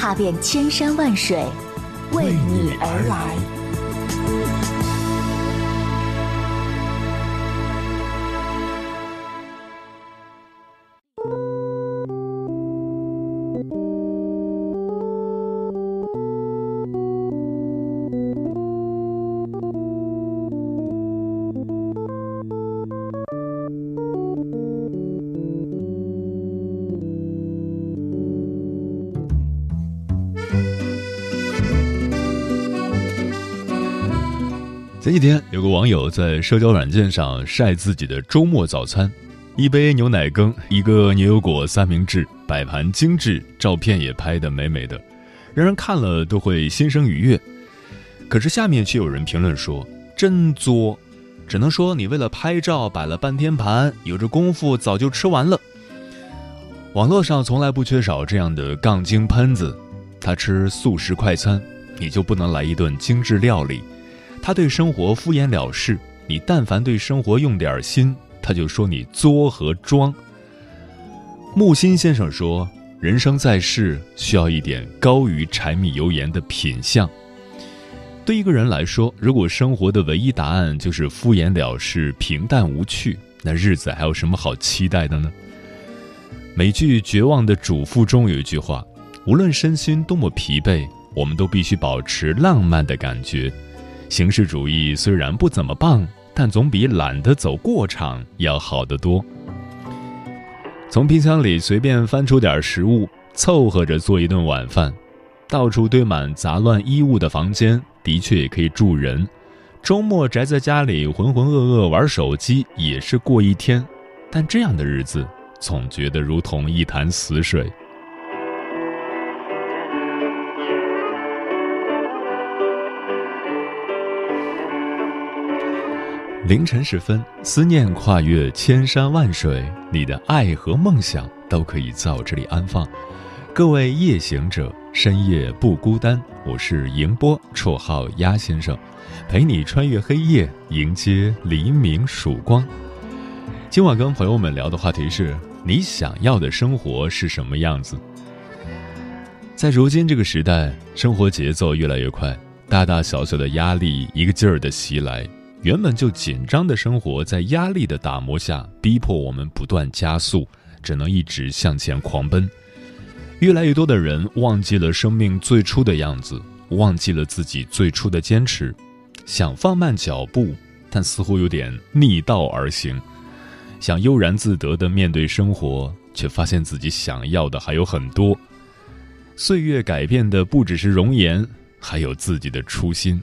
踏遍千山万水，为你而来。前几天，有个网友在社交软件上晒自己的周末早餐：一杯牛奶羹，一个牛油果三明治，摆盘精致，照片也拍得美美的，让人看了都会心生愉悦。可是下面却有人评论说：“真作，只能说你为了拍照摆了半天盘，有这功夫早就吃完了。”网络上从来不缺少这样的杠精喷子，他吃速食快餐，你就不能来一顿精致料理。他对生活敷衍了事，你但凡对生活用点心，他就说你作和装。木心先生说：“人生在世，需要一点高于柴米油盐的品相。”对一个人来说，如果生活的唯一答案就是敷衍了事、平淡无趣，那日子还有什么好期待的呢？美剧《绝望的主妇》中有一句话：“无论身心多么疲惫，我们都必须保持浪漫的感觉。”形式主义虽然不怎么棒，但总比懒得走过场要好得多。从冰箱里随便翻出点食物，凑合着做一顿晚饭。到处堆满杂乱衣物的房间，的确也可以住人。周末宅在家里浑浑噩噩玩手机，也是过一天。但这样的日子，总觉得如同一潭死水。凌晨时分，思念跨越千山万水，你的爱和梦想都可以在我这里安放。各位夜行者，深夜不孤单。我是迎波，绰号鸭先生，陪你穿越黑夜，迎接黎明曙光。今晚跟朋友们聊的话题是：你想要的生活是什么样子？在如今这个时代，生活节奏越来越快，大大小小的压力一个劲儿的袭来。原本就紧张的生活，在压力的打磨下，逼迫我们不断加速，只能一直向前狂奔。越来越多的人忘记了生命最初的样子，忘记了自己最初的坚持，想放慢脚步，但似乎有点逆道而行；想悠然自得地面对生活，却发现自己想要的还有很多。岁月改变的不只是容颜，还有自己的初心。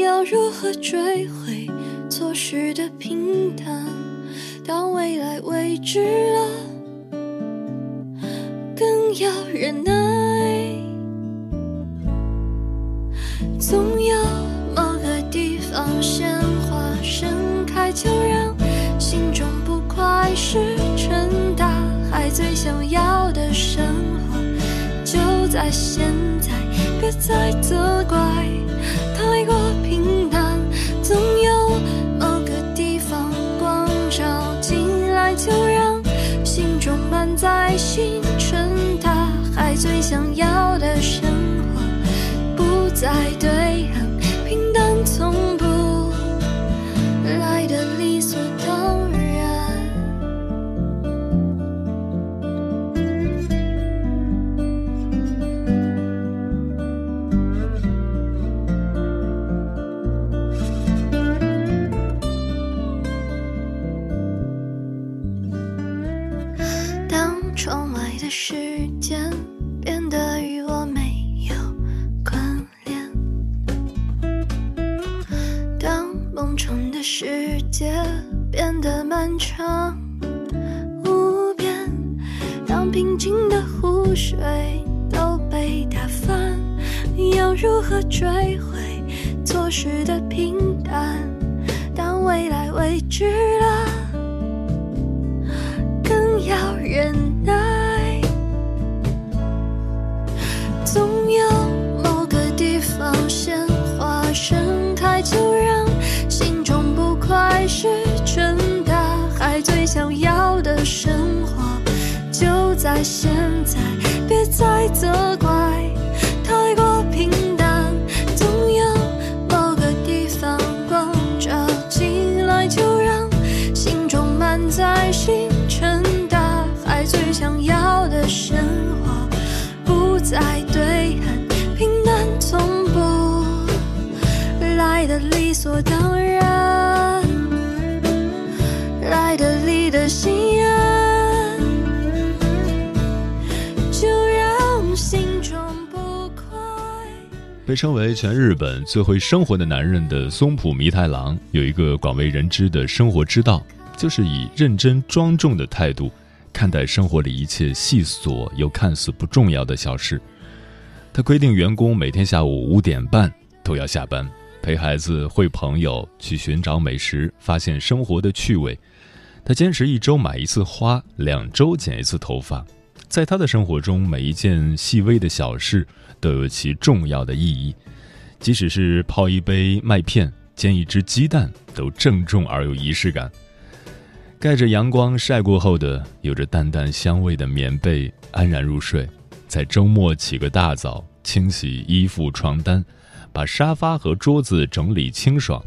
要如何追回错失的平淡？当未来未知了，更要忍耐。总有某个地方鲜花盛开，就让心中不快石沉大海。最想要的生活，就在现不。再责怪，太过平淡。总有某个地方光照进来，就让心中满载星辰大海。最想要的生活，不再漫长无边，当平静的湖水都被打翻，要如何追回错失的平淡？当未来未知生活就在现在，别再责怪被称为全日本最会生活的男人的松浦弥太郎有一个广为人知的生活之道，就是以认真庄重的态度。看待生活里一切细琐又看似不重要的小事，他规定员工每天下午五点半都要下班，陪孩子会朋友，去寻找美食，发现生活的趣味。他坚持一周买一次花，两周剪一次头发。在他的生活中，每一件细微的小事都有其重要的意义，即使是泡一杯麦片、煎一只鸡蛋，都郑重而有仪式感。盖着阳光晒过后的有着淡淡香味的棉被，安然入睡。在周末起个大早，清洗衣服、床单，把沙发和桌子整理清爽。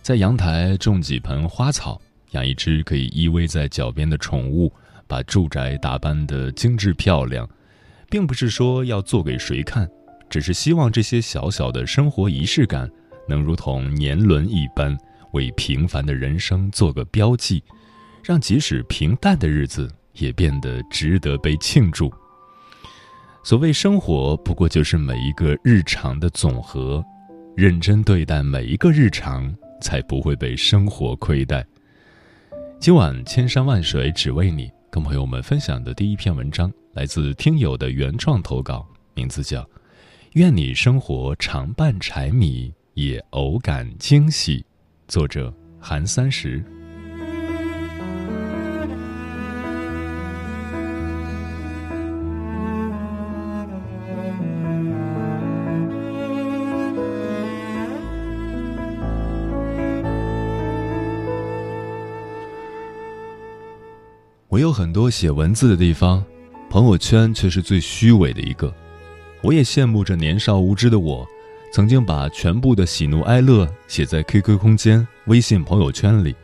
在阳台种几盆花草，养一只可以依偎在脚边的宠物，把住宅打扮得精致漂亮。并不是说要做给谁看，只是希望这些小小的生活仪式感，能如同年轮一般，为平凡的人生做个标记。让即使平淡的日子也变得值得被庆祝。所谓生活，不过就是每一个日常的总和，认真对待每一个日常，才不会被生活亏待。今晚千山万水只为你，跟朋友们分享的第一篇文章，来自听友的原创投稿，名字叫《愿你生活常伴柴米，也偶感惊喜》，作者韩三十。有很多写文字的地方，朋友圈却是最虚伪的一个。我也羡慕着年少无知的我，曾经把全部的喜怒哀乐写在 QQ 空间、微信朋友圈里，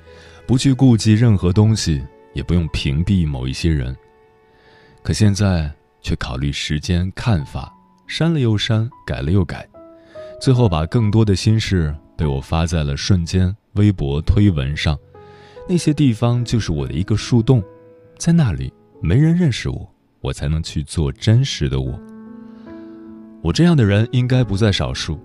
不去顾及任何东西，也不用屏蔽某一些人。可现在却考虑时间、看法，删了又删，改了又改，最后把更多的心事被我发在了瞬间微博推文上。那些地方就是我的一个树洞。在那里，没人认识我，我才能去做真实的我。我这样的人应该不在少数，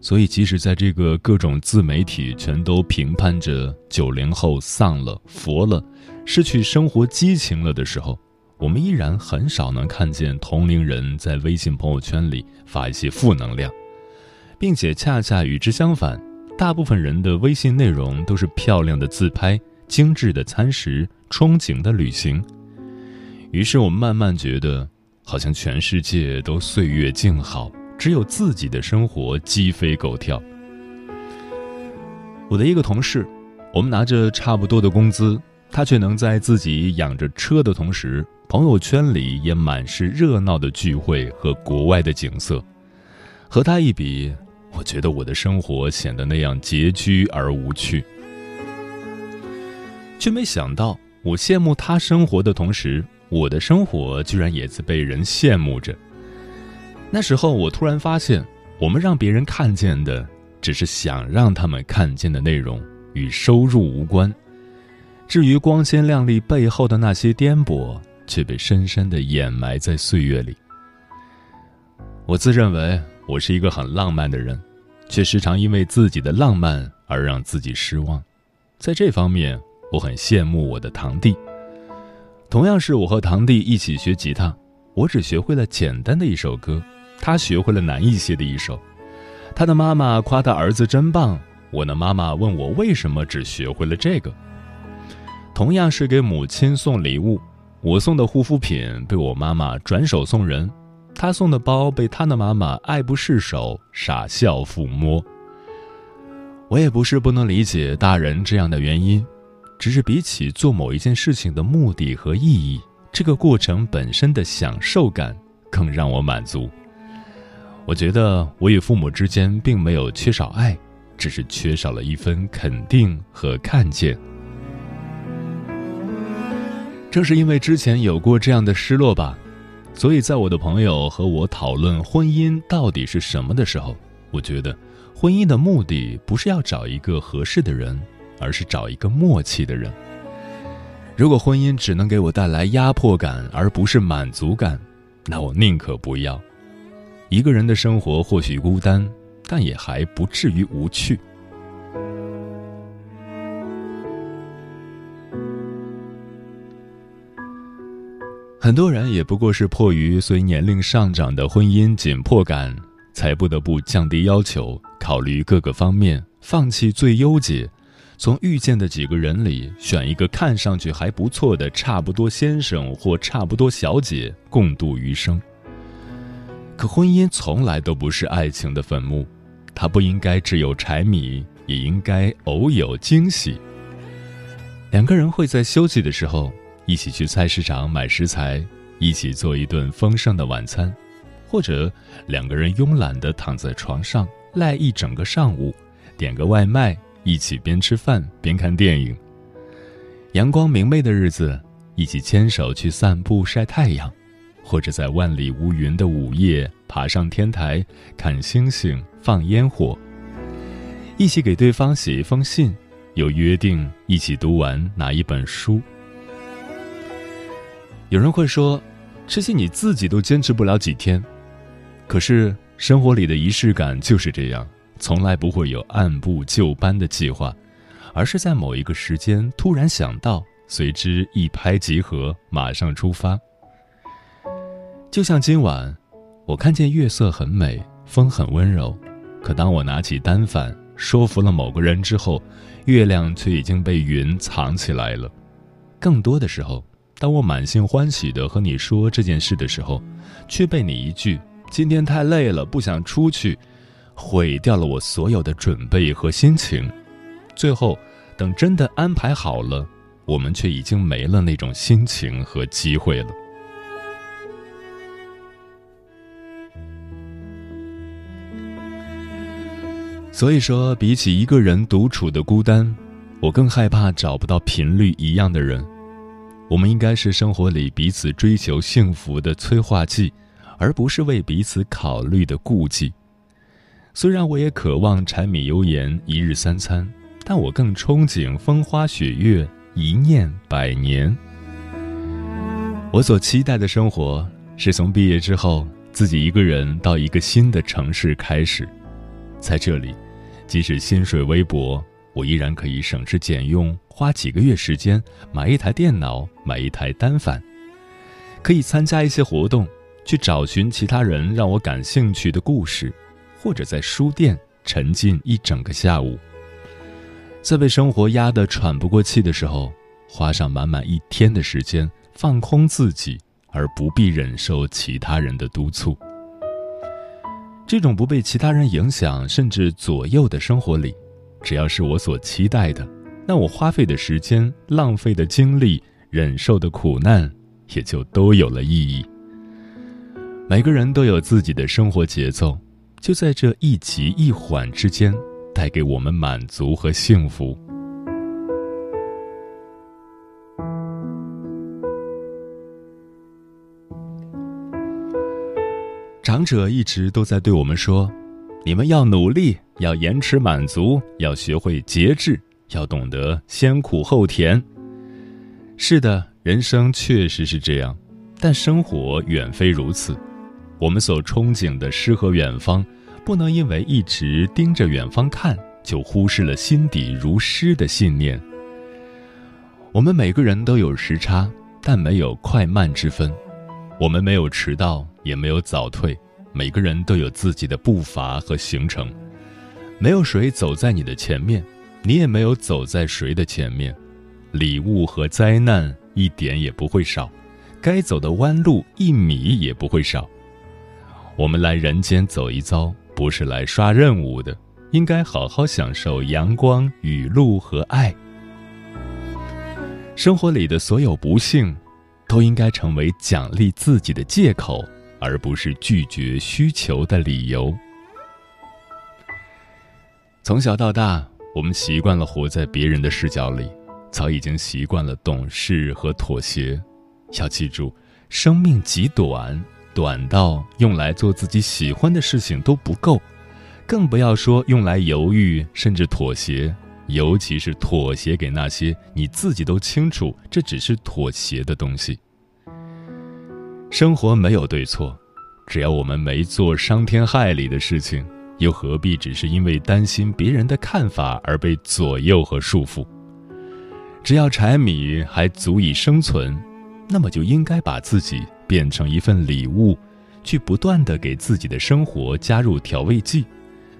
所以即使在这个各种自媒体全都评判着九零后丧了、佛了、失去生活激情了的时候，我们依然很少能看见同龄人在微信朋友圈里发一些负能量，并且恰恰与之相反，大部分人的微信内容都是漂亮的自拍。精致的餐食，憧憬的旅行。于是我慢慢觉得，好像全世界都岁月静好，只有自己的生活鸡飞狗跳。我的一个同事，我们拿着差不多的工资，他却能在自己养着车的同时，朋友圈里也满是热闹的聚会和国外的景色。和他一比，我觉得我的生活显得那样拮据而无趣。却没想到，我羡慕他生活的同时，我的生活居然也在被人羡慕着。那时候，我突然发现，我们让别人看见的，只是想让他们看见的内容，与收入无关。至于光鲜亮丽背后的那些颠簸，却被深深的掩埋在岁月里。我自认为我是一个很浪漫的人，却时常因为自己的浪漫而让自己失望。在这方面，我很羡慕我的堂弟。同样是我和堂弟一起学吉他，我只学会了简单的一首歌，他学会了难一些的一首。他的妈妈夸他儿子真棒，我的妈妈问我为什么只学会了这个。同样是给母亲送礼物，我送的护肤品被我妈妈转手送人。他送的包被他的妈妈爱不释手，傻笑抚摸。我也不是不能理解大人这样的原因，只是比起做某一件事情的目的和意义，这个过程本身的享受感更让我满足。我觉得我与父母之间并没有缺少爱，只是缺少了一份肯定和看见。正是因为之前有过这样的失落吧。所以在我的朋友和我讨论婚姻到底是什么的时候，我觉得，婚姻的目的不是要找一个合适的人，而是找一个默契的人。如果婚姻只能给我带来压迫感而不是满足感，那我宁可不要。一个人的生活或许孤单，但也还不至于无趣。很多人也不过是迫于随年龄上涨的婚姻紧迫感，才不得不降低要求，考虑各个方面，放弃最优解，从遇见的几个人里选一个看上去还不错的差不多先生或差不多小姐共度余生。可婚姻从来都不是爱情的坟墓，它不应该只有柴米，也应该偶有惊喜。两个人会在休息的时候。一起去菜市场买食材，一起做一顿丰盛的晚餐，或者两个人慵懒地躺在床上赖一整个上午，点个外卖，一起边吃饭边看电影。阳光明媚的日子，一起牵手去散步晒太阳，或者在万里无云的午夜爬上天台看星星放烟火。一起给对方写一封信，有约定一起读完哪一本书。有人会说，这些你自己都坚持不了几天。可是生活里的仪式感就是这样，从来不会有按部就班的计划，而是在某一个时间突然想到，随之一拍即合，马上出发。就像今晚，我看见月色很美，风很温柔，可当我拿起单反，说服了某个人之后，月亮却已经被云藏起来了。更多的时候。当我满心欢喜的和你说这件事的时候，却被你一句“今天太累了，不想出去”，毁掉了我所有的准备和心情。最后，等真的安排好了，我们却已经没了那种心情和机会了。所以说，比起一个人独处的孤单，我更害怕找不到频率一样的人。我们应该是生活里彼此追求幸福的催化剂，而不是为彼此考虑的顾忌。虽然我也渴望柴米油盐一日三餐，但我更憧憬风花雪月一念百年。我所期待的生活，是从毕业之后自己一个人到一个新的城市开始，在这里，即使薪水微薄。我依然可以省吃俭用，花几个月时间买一台电脑，买一台单反，可以参加一些活动，去找寻其他人让我感兴趣的故事，或者在书店沉浸一整个下午。在被生活压得喘不过气的时候，花上满满一天的时间放空自己，而不必忍受其他人的督促。这种不被其他人影响甚至左右的生活里。只要是我所期待的，那我花费的时间、浪费的精力、忍受的苦难，也就都有了意义。每个人都有自己的生活节奏，就在这一急一缓之间，带给我们满足和幸福。长者一直都在对我们说。你们要努力，要延迟满足，要学会节制，要懂得先苦后甜。是的，人生确实是这样，但生活远非如此。我们所憧憬的诗和远方，不能因为一直盯着远方看，就忽视了心底如诗的信念。我们每个人都有时差，但没有快慢之分；我们没有迟到，也没有早退。每个人都有自己的步伐和行程，没有谁走在你的前面，你也没有走在谁的前面。礼物和灾难一点也不会少，该走的弯路一米也不会少。我们来人间走一遭，不是来刷任务的，应该好好享受阳光、雨露和爱。生活里的所有不幸，都应该成为奖励自己的借口，而不是拒绝需求的理由。从小到大，我们习惯了活在别人的视角里，早已经习惯了懂事和妥协。要记住，生命极短。短到用来做自己喜欢的事情都不够，更不要说用来犹豫甚至妥协，尤其是妥协给那些你自己都清楚这只是妥协的东西。生活没有对错，只要我们没做伤天害理的事情，又何必只是因为担心别人的看法而被左右和束缚？只要柴米还足以生存，那么就应该把自己。变成一份礼物，去不断的给自己的生活加入调味剂，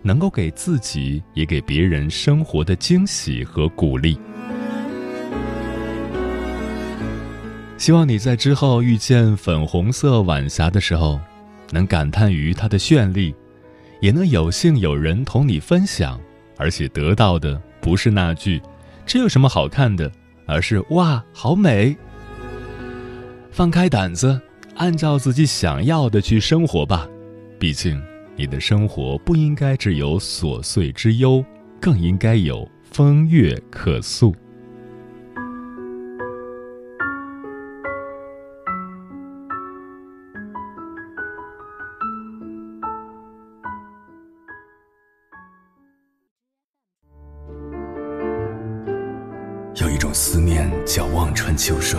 能够给自己也给别人生活的惊喜和鼓励。希望你在之后遇见粉红色晚霞的时候，能感叹于它的绚丽，也能有幸有人同你分享，而且得到的不是那句“这有什么好看的”，而是“哇，好美”。放开胆子。按照自己想要的去生活吧，毕竟你的生活不应该只有琐碎之忧，更应该有风月可诉。有一种思念叫望穿秋水，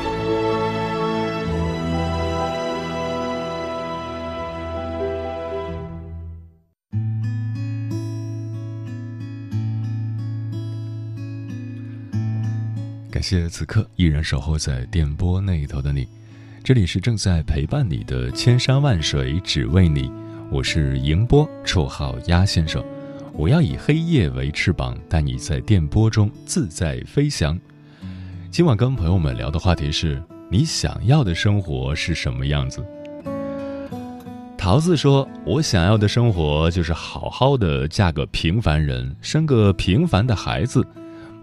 感谢此刻依然守候在电波那头的你，这里是正在陪伴你的千山万水只为你，我是迎波，绰号鸭先生。我要以黑夜为翅膀，带你在电波中自在飞翔。今晚跟朋友们聊的话题是你想要的生活是什么样子？桃子说：“我想要的生活就是好好的嫁个平凡人，生个平凡的孩子。”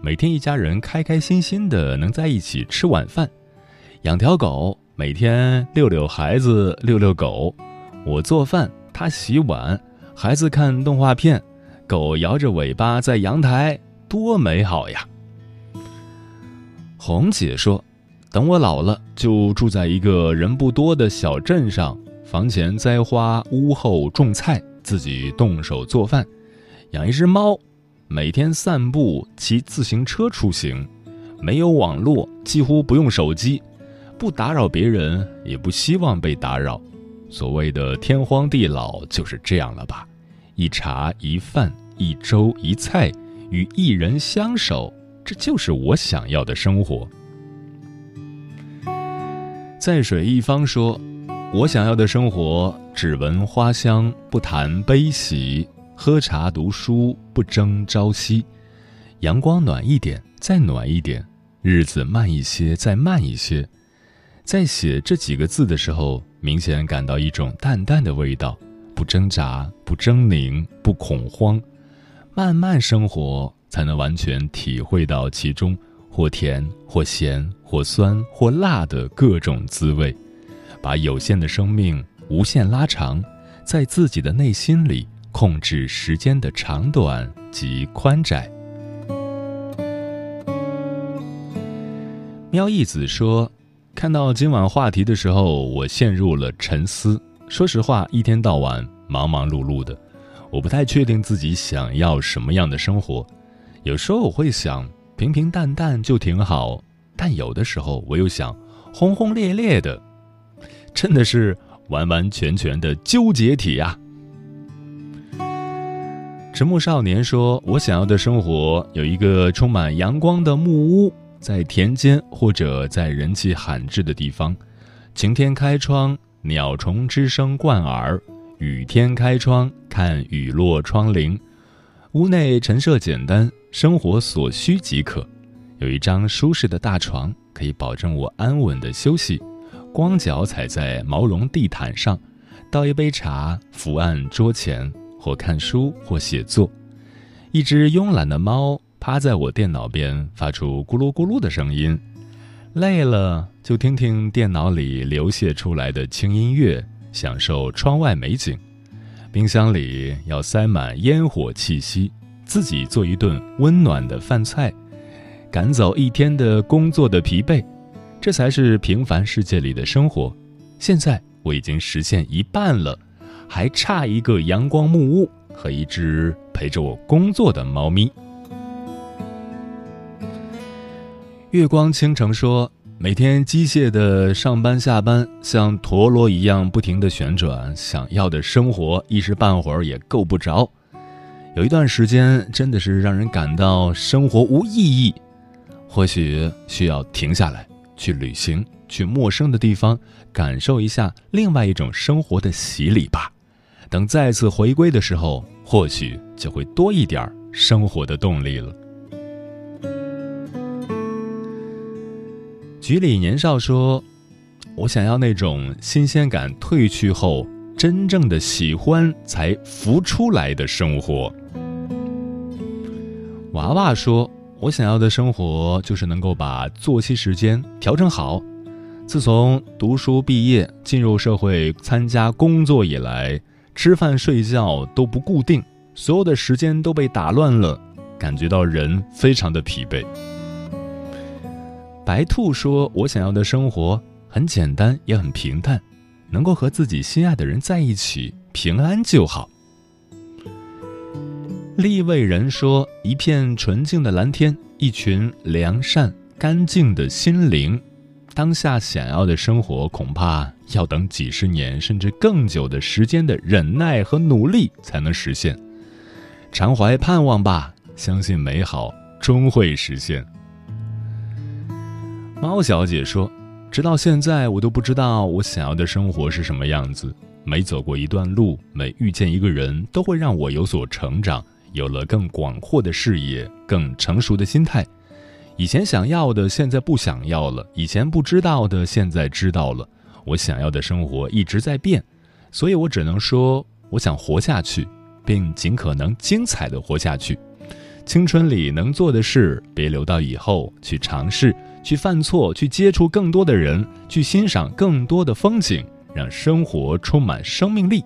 每天一家人开开心心的能在一起吃晚饭，养条狗，每天遛遛孩子，遛遛狗。我做饭，他洗碗，孩子看动画片，狗摇着尾巴在阳台，多美好呀！红姐说：“等我老了，就住在一个人不多的小镇上，房前栽花，屋后种菜，自己动手做饭，养一只猫。”每天散步、骑自行车出行，没有网络，几乎不用手机，不打扰别人，也不希望被打扰。所谓的天荒地老就是这样了吧？一茶一饭，一粥一菜，与一人相守，这就是我想要的生活。在水一方说：“我想要的生活，只闻花香，不谈悲喜。”喝茶读书不争朝夕，阳光暖一点，再暖一点；日子慢一些，再慢一些。在写这几个字的时候，明显感到一种淡淡的味道，不挣扎，不狰狞，不恐慌，慢慢生活，才能完全体会到其中或甜或咸或酸或辣的各种滋味，把有限的生命无限拉长，在自己的内心里。控制时间的长短及宽窄。喵一子说看到今晚话题的时候我陷入了沉思。说实话一天到晚忙忙碌碌的我不太确定自己想要什么样的生活。有时候我会想平平淡淡就挺好但有的时候我又想轰轰烈烈的真的是完完全全的纠结体呀迟暮少年说：“我想要的生活有一个充满阳光的木屋。”在田间或者在人迹罕至的地方，晴天开窗，鸟虫之声贯耳；雨天开窗，看雨落窗棂。屋内陈设简单，生活所需即可。有一张舒适的大床，可以保证我安稳的休息。光脚踩在毛绒地毯上，倒一杯茶，伏案桌前，或看书，或写作。一只慵懒的猫。趴在我电脑边，发出咕噜咕噜的声音。累了就听听电脑里流泻出来的轻音乐，享受窗外美景。冰箱里要塞满烟火气息，自己做一顿温暖的饭菜，赶走一天的工作的疲惫。这才是平凡世界里的生活。现在我已经实现一半了，还差一个阳光木屋和一只陪着我工作的猫咪。月光倾城说：“每天机械的上班下班，像陀螺一样不停的旋转，想要的生活一时半会儿也够不着。有一段时间真的是让人感到生活无意义。或许需要停下来，去旅行，去陌生的地方，感受一下另外一种生活的洗礼吧。等再次回归的时候，或许就会多一点生活的动力了。”局里年少说：“我想要那种新鲜感褪去后，真正的喜欢才浮出来的生活。”娃娃说：“我想要的生活就是能够把作息时间调整好。自从读书毕业进入社会参加工作以来，吃饭睡觉都不固定，所有的时间都被打乱了，感觉到人非常的疲惫。”白兔说：“我想要的生活很简单，也很平淡，能够和自己心爱的人在一起，平安就好。”立位人说：“一片纯净的蓝天，一群良善干净的心灵，当下想要的生活，恐怕要等几十年甚至更久的时间的忍耐和努力才能实现。常怀盼望吧，相信美好终会实现。”猫小姐说：“直到现在，我都不知道我想要的生活是什么样子。每走过一段路，每遇见一个人，都会让我有所成长，有了更广阔的视野，更成熟的心态。以前想要的，现在不想要了；以前不知道的，现在知道了。我想要的生活一直在变，所以我只能说，我想活下去，并尽可能精彩的活下去。青春里能做的事，别留到以后去尝试。”去犯错，去接触更多的人，去欣赏更多的风景，让生活充满生命力。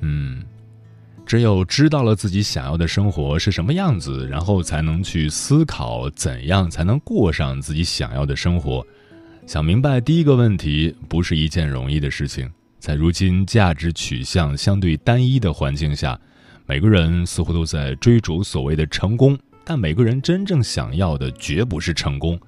嗯，只有知道了自己想要的生活是什么样子，然后才能去思考怎样才能过上自己想要的生活。想明白第一个问题，不是一件容易的事情。在如今价值取向相对单一的环境下，每个人似乎都在追逐所谓的成功。但每个人真正想要的绝不是成功，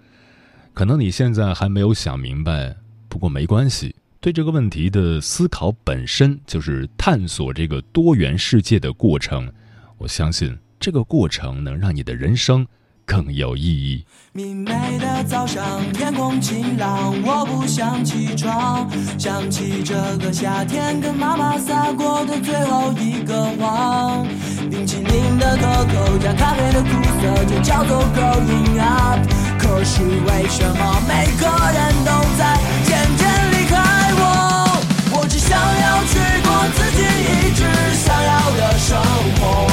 可能你现在还没有想明白，不过没关系。对这个问题的思考本身就是探索这个多元世界的过程，我相信这个过程能让你的人生。更有意义。明媚的早上，阳光晴朗，我不想起床。想起这个夏天，跟妈妈撒过的最后一个谎。冰淇淋的可口加咖啡的苦涩，就叫做 growing up。可是为什么每个人都在渐渐离开我？我只想要去过自己一直想要的生活。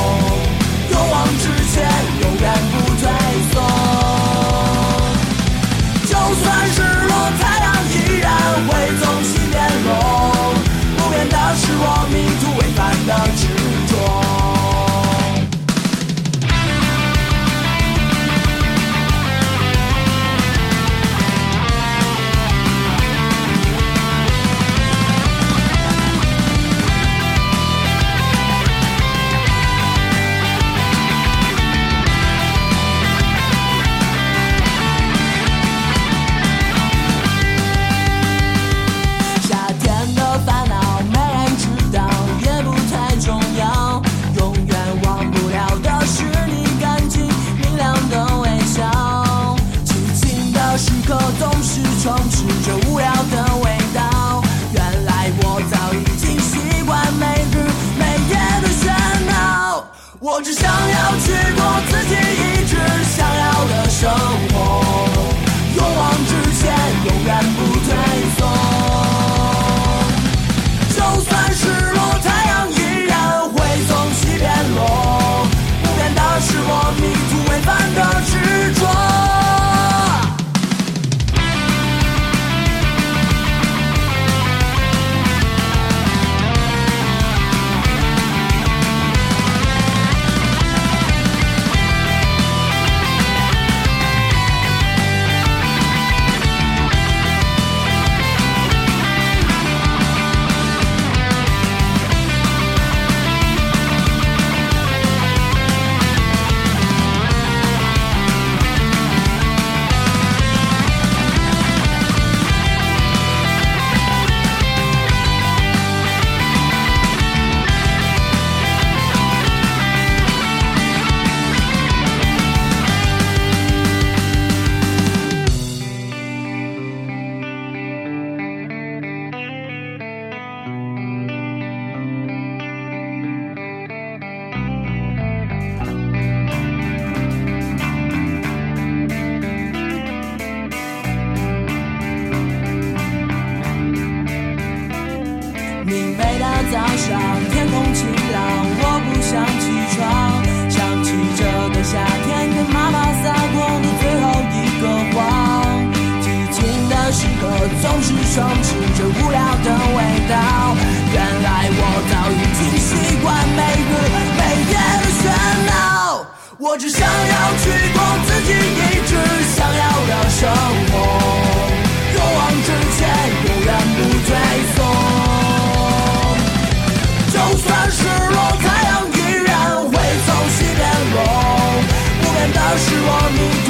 早上，天空晴朗，我不想起床。想起这个夏天跟妈妈撒过的最后一个谎。激情的时刻总是充斥着无聊的味道。原来我早已经习惯每日每夜的喧闹。我只想要去过自己一直想要的生活，是